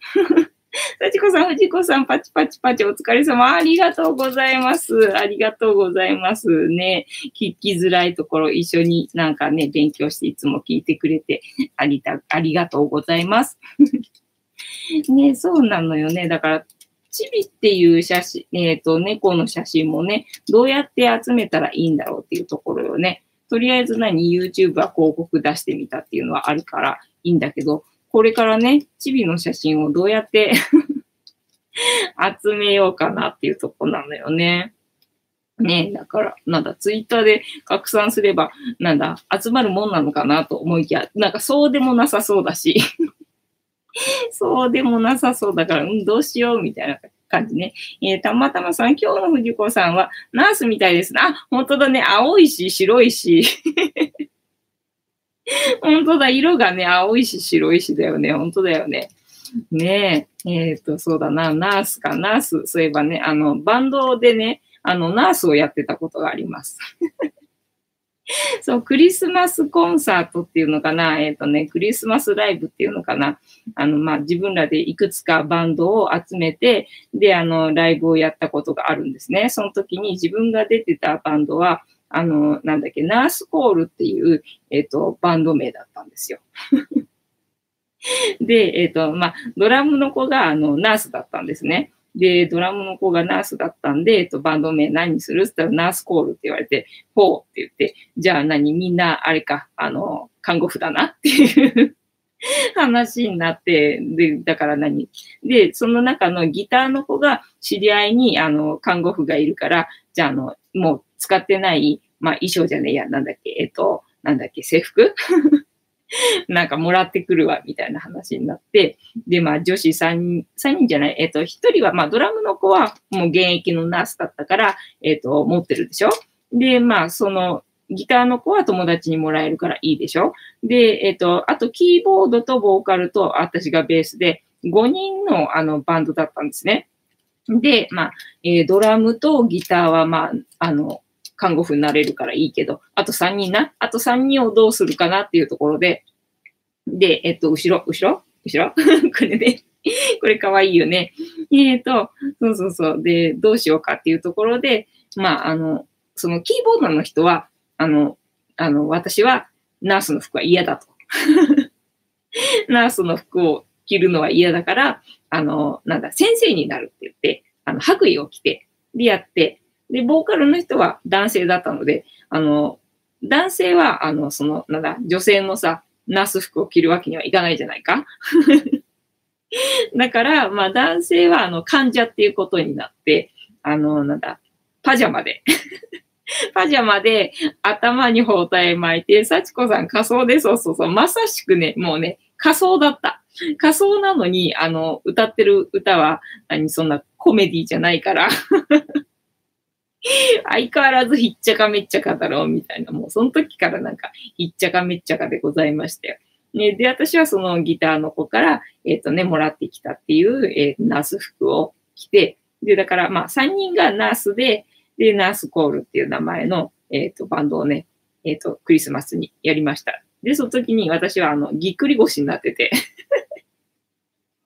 幸子さん、藤子さん、パチパチパチ、お疲れ様。ありがとうございます。ありがとうございますね。聞きづらいところ、一緒になんかね、勉強していつも聞いてくれて、ありた、ありがとうございます。ね、そうなのよね。だから、チビっていう写真、えっ、ー、と、猫の写真もね、どうやって集めたらいいんだろうっていうところよね。とりあえず何 ?YouTube は広告出してみたっていうのはあるからいいんだけど、これからね、チビの写真をどうやって 集めようかなっていうとこなのよね。ねだから、なんだ、ツイッターで拡散すれば、なんだ、集まるもんなのかなと思いきや、なんかそうでもなさそうだし そうでもなさそうだから、うん、どうしようみたいな感じね。えー、たまたまさん、今日の藤子さんはナースみたいですね。あ、本当だね。青いし、白いし。本当だ。色がね、青いし、白いしだよね。本当だよね。ねえ。えっ、ー、と、そうだな。ナースか。ナース。そういえばね、あの、バンドでね、あの、ナースをやってたことがあります。そう、クリスマスコンサートっていうのかな、えっ、ー、とね、クリスマスライブっていうのかな。あの、まあ、自分らでいくつかバンドを集めて、で、あの、ライブをやったことがあるんですね。その時に自分が出てたバンドは、あの、なんだっけ、ナースコールっていう、えっ、ー、と、バンド名だったんですよ。で、えっ、ー、と、まあ、ドラムの子が、あの、ナースだったんですね。で、ドラムの子がナースだったんで、えっと、バンド名何するって言ったら、ナースコールって言われて、ほうって言って、じゃあ何みんな、あれか、あの、看護婦だなっていう 話になって、で、だから何？で、その中のギターの子が知り合いに、あの、看護婦がいるから、じゃあ、あの、もう使ってない、まあ、衣装じゃねえや、なんだっけ、えっと、なんだっけ、制服？なんかもらってくるわ、みたいな話になって、で、まあ女子3人、3人じゃない、えっ、と、1人は、まあドラムの子はもう現役のナースだったから、えっ、と、持ってるでしょ？で、まあその、ギターの子は友達にもらえるからいいでしょ？で、えっ、ー、と、あとキーボードとボーカルと私がベースで5人のあのバンドだったんですね。で、まあ、えー、ドラムとギターは、まあ、あの、看護婦になれるからいいけど、あと3人な、あと3人をどうするかなっていうところで、で、えっと、後ろ、後ろ？後ろ？これね。これかわいいよね。えっ、ー、と、そうそうそう。で、どうしようかっていうところで、まあ、あの、そのキーボードの人は、あの、あの、私はナースの服は嫌だと。ナースの服を着るのは嫌だから、あの、なんだ、先生になるって言って、あの、白衣を着て、でやって、で、ボーカルの人は男性だったので、あの、男性は、あの、その、なんだ、女性のさ、ナース服を着るわけにはいかないじゃないか。だから、まあ男性はあの患者っていうことになって、あの、なんだ、パジャマで パジャマで頭に包帯巻いて、幸子さん仮装で、そうそうそう、まさしくね、もうね、仮装だった。仮装なのに、あの、歌ってる歌は、何、そんなコメディじゃないから 相変わらずひっちゃかめっちゃかだろうみたいな、もうその時からなんかひっちゃかめっちゃかでございましたよ。ね、で、私はそのギターの子から、えっ、ー、とね、もらってきたっていう、えー、ナース服を着て、で、だからまあ3人がナースで、で、ナースコールっていう名前の、えっ、と、バンドをね、えっ、と、クリスマスにやりました。で、その時に私はあの、ぎっくり腰になってて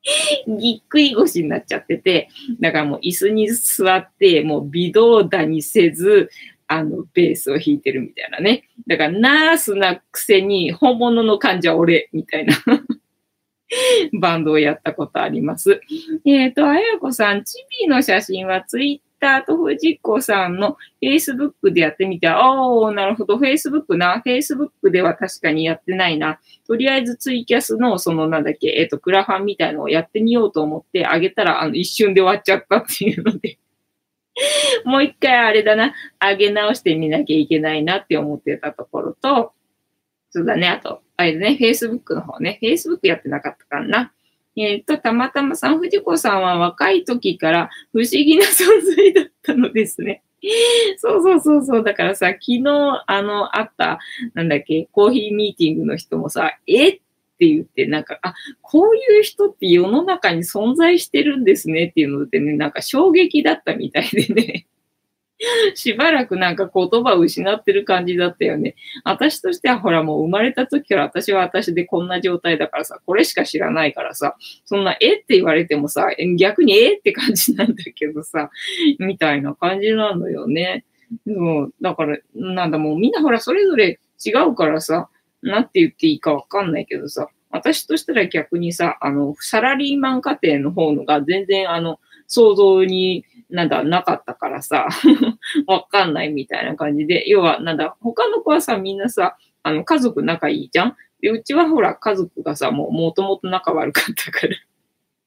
ぎっくり腰になっちゃってて、だからもう椅子に座って、もう微動だにせず、あの、ベースを弾いてるみたいなね。だからナースなくせに本物の患者俺、みたいな バンドをやったことあります。えっ、ー、と、あやこさん、チビの写真はツイッターと藤子さんの Facebook でやってみて、ああ、なるほど、Facebook な。Facebook では確かにやってないな。とりあえずツイキャスの、そのなんだっけ、えっ、ー、と、クラファンみたいのをやってみようと思ってあげたら、あの、一瞬で終わっちゃったっていうので もう一回あれだな、上げ直してみなきゃいけないなって思ってたところと、そうだね、あと、あれね、Facebook の方ね、Facebook やってなかったからな。えっ、ー、と、たまたまさん、藤子さんは若い時から不思議な存在だったのですね。そうそうそうそう。だからさ、昨日、あの、あった、なんだっけ、コーヒーミーティングの人もさ、え？って言って、なんか、あ、こういう人って世の中に存在してるんですねっていうのでね、なんか衝撃だったみたいでね。しばらくなんか言葉を失ってる感じだったよね。私としてはほらもう生まれた時から私は私でこんな状態だからさ、これしか知らないからさ、そんなえって言われてもさ、逆にえって感じなんだけどさ、みたいな感じなのよね。そう、だから、なんだもうみんなほらそれぞれ違うからさ、なんて言っていいかわかんないけどさ、私としたら逆にさ、あの、サラリーマン家庭の方のが全然あの、想像になんだ、なかったからさ、わかんないみたいな感じで、要は、なんだ、他の子はさ、みんなさ、あの、家族仲いいじゃん？で、うちはほら、家族がさ、もう、もともと仲悪かったから。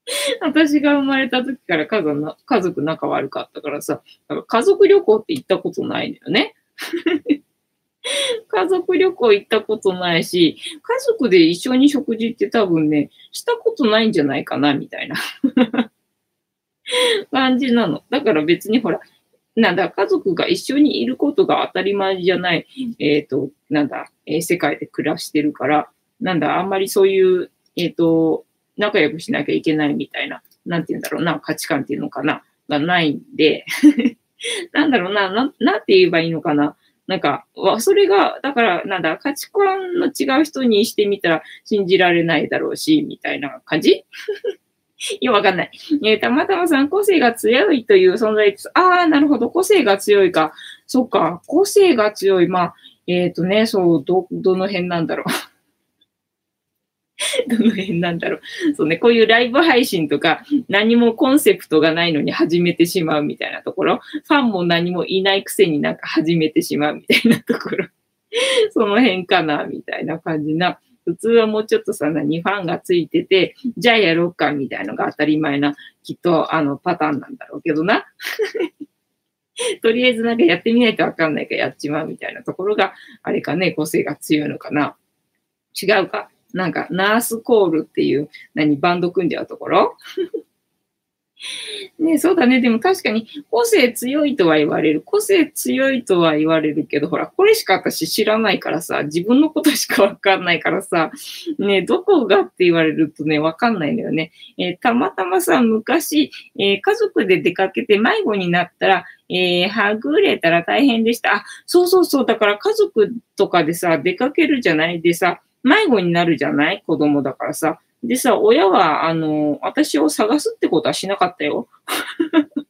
私が生まれた時から家族家族仲悪かったからさ、から家族旅行って行ったことないんだよね。家族旅行行ったことないし、家族で一緒に食事って多分ね、したことないんじゃないかな、みたいな。感じなの。だから別にほら、なんだ、家族が一緒にいることが当たり前じゃない、えっ、ー、と、なんだ、えー、世界で暮らしてるから、なんだ、あんまりそういう、えっ、ー、と、仲良くしなきゃいけないみたいな、なんて言うんだろうな、価値観っていうのかな、がないんで なんだろうな、な、なんて言えばいいのかな。なんか、それが、だから、なんだ、価値観の違う人にしてみたら信じられないだろうし、みたいな感じ？いや、わかんない。えー、たまたまさん、個性が強いという存在です。ああ、なるほど。個性が強いか。そっか。個性が強い。まあ、えっ、ー、とね、そう、ど、どの辺なんだろう。どの辺なんだろう。そうね、こういうライブ配信とか、何もコンセプトがないのに始めてしまうみたいなところ、ファンも何もいないくせになんか始めてしまうみたいなところ、その辺かな、みたいな感じな。普通はもうちょっとさ、何、ファンがついてて、じゃあやろうか、みたいのが当たり前な、きっと、あの、パターンなんだろうけどな。とりあえずなんかやってみないとわかんないからやっちまうみたいなところが、あれかね、個性が強いのかな。違うか？なんか、ナースコールっていう、何、バンド組んじゃうところ？ねそうだね。でも確かに個性強いとは言われる。個性強いとは言われるけど、ほら、これしか私知らないからさ、自分のことしかわかんないからさ、ねどこがって言われるとね、わかんないんだよね。えー、たまたまさ、昔、えー、家族で出かけて迷子になったら、えー、はぐれたら大変でした。あ、そうそうそう。だから家族とかでさ、出かけるじゃないでさ、迷子になるじゃない？子供だからさ。でさ、親は、あの、私を探すってことはしなかったよ。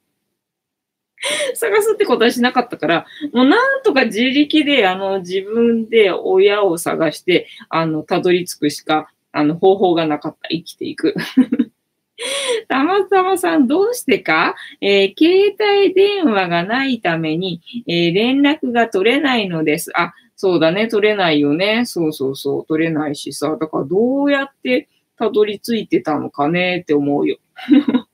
探すってことはしなかったから、もうなんとか自力で、あの、自分で親を探して、あの、たどり着くしか、あの、方法がなかった。生きていく。たまたまさん、どうしてか、えー、携帯電話がないために、えー、連絡が取れないのです。あ、そうだね、取れないよね。そうそうそう、取れないしさ。だからどうやってたどり着いてたのかねって思うよ。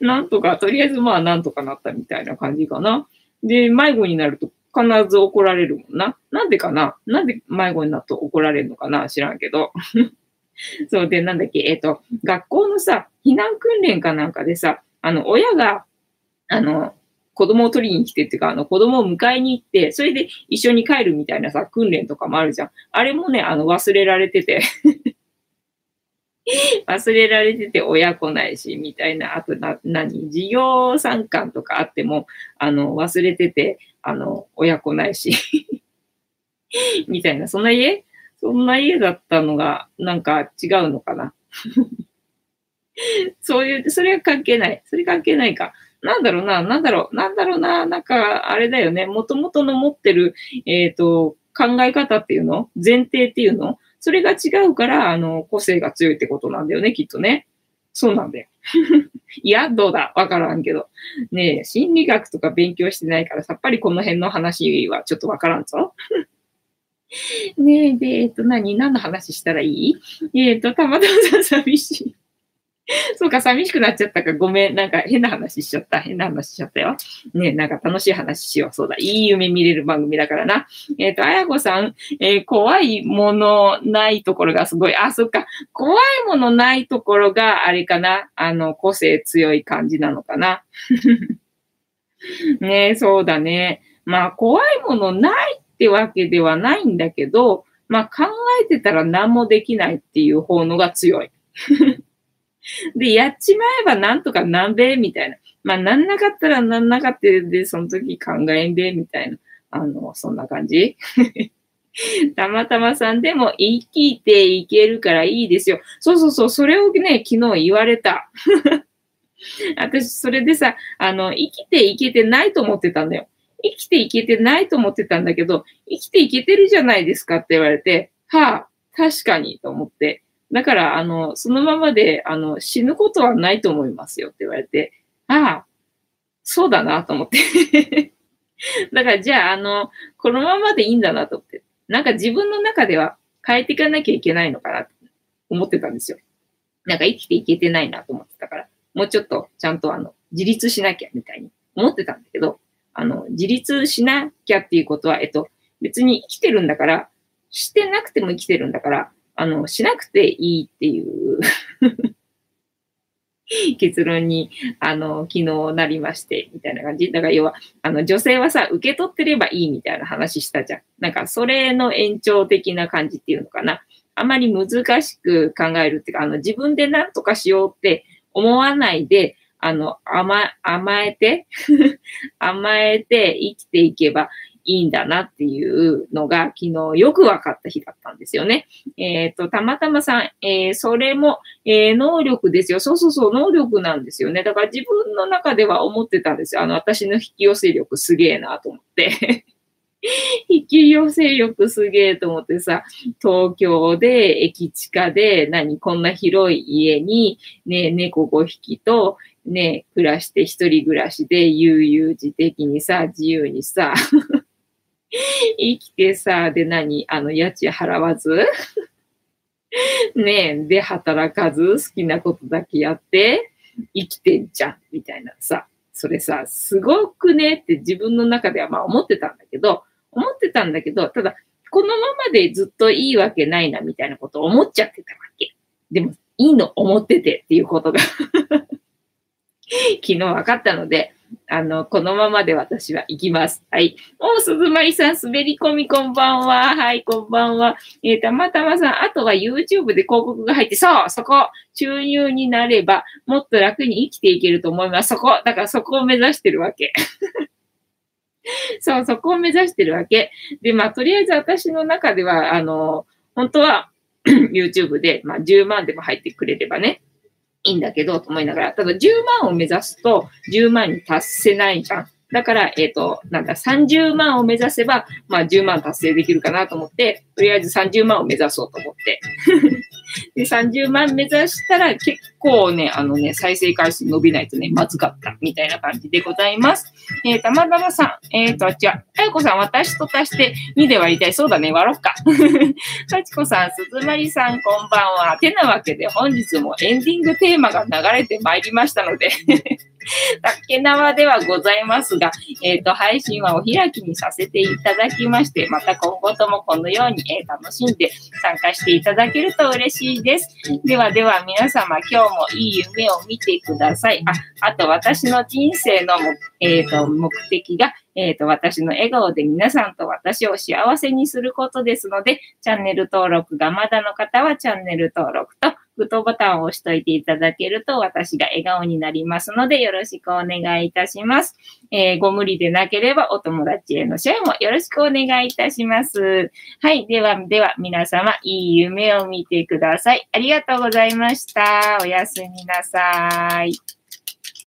なんとか、とりあえずまあなんとかなったみたいな感じかな。で、迷子になると必ず怒られるもんな。なんでかな？なんで迷子になると怒られるのかな？知らんけど。そうで、なんだっけ、えっ、ー、と、学校のさ、避難訓練かなんかでさ、あの、親が、あの、子供を取りに来てっていうか、あの、子供を迎えに行って、それで一緒に帰るみたいなさ、訓練とかもあるじゃん。あれもね、あの、忘れられてて 忘れられてて親来ないし、みたいな、あとな、何、事業参観とかあっても、あの、忘れてて、あの、親来ないし みたいな、そんな家？そんな家だったのが、なんか違うのかな？そういう、それは関係ない。それ関係ないか。なんだろうな、なんだろう、なんだろうな、なんか、あれだよね。もともとの持ってる、えっ、ー、と、考え方っていうの？前提っていうの？それが違うから、あの、個性が強いってことなんだよね、きっとね。そうなんだよ。いや、どうだ？わからんけど。ねえ、心理学とか勉強してないから、さっぱりこの辺の話はちょっとわからんぞ。ねえ、で、えっと、何？何の話したらいい？えっと、たまたま寂しい。そうか、寂しくなっちゃったか。ごめん。なんか変な話しちゃった。変な話しちゃったよ。ねなんか楽しい話しよう。そうだ。いい夢見れる番組だからな。えっ、ー、と、あやこさん、えー、怖いものないところがすごい。あ、そっか。怖いものないところがあれかな。あの、個性強い感じなのかな。ねそうだね。まあ、怖いものないってわけではないんだけど、まあ、考えてたら何もできないっていう方のが強い。で、やっちまえばなんとか南米みたいな。まあ、なんなかったらなんなかったで、その時考えんで、みたいな。あの、そんな感じ たまたまさんでも生きていけるからいいですよ。そうそうそう、それをね、昨日言われた。私、それでさ、あの、生きていけてないと思ってたんだよ。生きていけてないと思ってたんだけど、生きていけてるじゃないですかって言われて、はあ、確かにと思って。だから、あの、そのままで、あの、死ぬことはないと思いますよって言われて、ああ、そうだなと思って だから、じゃあ、あの、このままでいいんだなと思って。なんか自分の中では変えていかなきゃいけないのかなと思ってたんですよ。なんか生きていけてないなと思ってたから、もうちょっとちゃんとあの、自立しなきゃみたいに思ってたんだけど、あの、自立しなきゃっていうことは、えっと、別に生きてるんだから、してなくても生きてるんだから、あの、しなくていいっていう 結論に、あの、昨日なりまして、みたいな感じ。だから要は、あの、女性はさ、受け取ってればいいみたいな話したじゃん。なんか、それの延長的な感じっていうのかな。あまり難しく考えるっていうか、あの、自分で何とかしようって思わないで、あの、甘、甘えて 甘えて生きていけばいいんだなっていうのが昨日よく分かった日だったんですよね。えっ、ー、と、たまたまさん、えー、それも、えー、能力ですよ。そうそうそう、能力なんですよね。だから自分の中では思ってたんですよ。あの、私の引き寄せ力すげえなと思って。引き寄せ力すげえと思ってさ、東京で駅地下で何こんな広い家にね、猫5匹とね、暮らして一人暮らしで悠々自適にさ、自由にさ、生きてさ、で何？あの、家賃払わず？ねえ、で、働かず、好きなことだけやって、生きてんじゃん、みたいなさ。それさ、すごくねって自分の中ではまあ思ってたんだけど、思ってたんだけど、ただ、このままでずっといいわけないな、みたいなことを思っちゃってたわけ。でも、いいの思っててっていうことが 昨日分かったので、あの、このままで私は行きます。はい。お、鈴まりさん、滑り込みこんばんは。はい、こんばんは。えー、たまたまさん、あとは YouTube で広告が入って、そう、そこ、収入になれば、もっと楽に生きていけると思います。そこ、だからそこを目指してるわけ。そう、そこを目指してるわけ。で、まあ、とりあえず私の中では、あの、本当は YouTube で、まあ、10万でも入ってくれればね、いいんだけど、と思いながら、ただ10万を目指すと10万に達せないじゃん。だから、えっ、ー、と、なんだ、30万を目指せば、まあ10万達成できるかなと思って、とりあえず30万を目指そうと思って。で、30万目指したら結構ね、あのね、再生回数伸びないとね、まずかった、みたいな感じでございます。えー、たまたまさん、えっ、ー、と、あ、違う、あやこさん、私と足して2で割りたい。そうだね、割ろっか。さちこさん、すずまりさん、こんばんは。てなわけで、本日もエンディングテーマが流れてまいりましたので 竹縄ではございますが、えっ、ー、と、配信はお開きにさせていただきまして、また今後ともこのように、えー、楽しんで参加していただけると嬉しいです。ではでは皆様、今日もいい夢を見てください。あ、あと私の人生のえーと、目的が、えっ、ー、と、私の笑顔で皆さんと私を幸せにすることですので、チャンネル登録がまだの方はチャンネル登録と、グッドボタンを押しといていただけると私が笑顔になりますのでよろしくお願いいたします。えー、ご無理でなければお友達へのシェアもよろしくお願いいたします。はい。では、では皆様いい夢を見てください。ありがとうございました。おやすみなさい。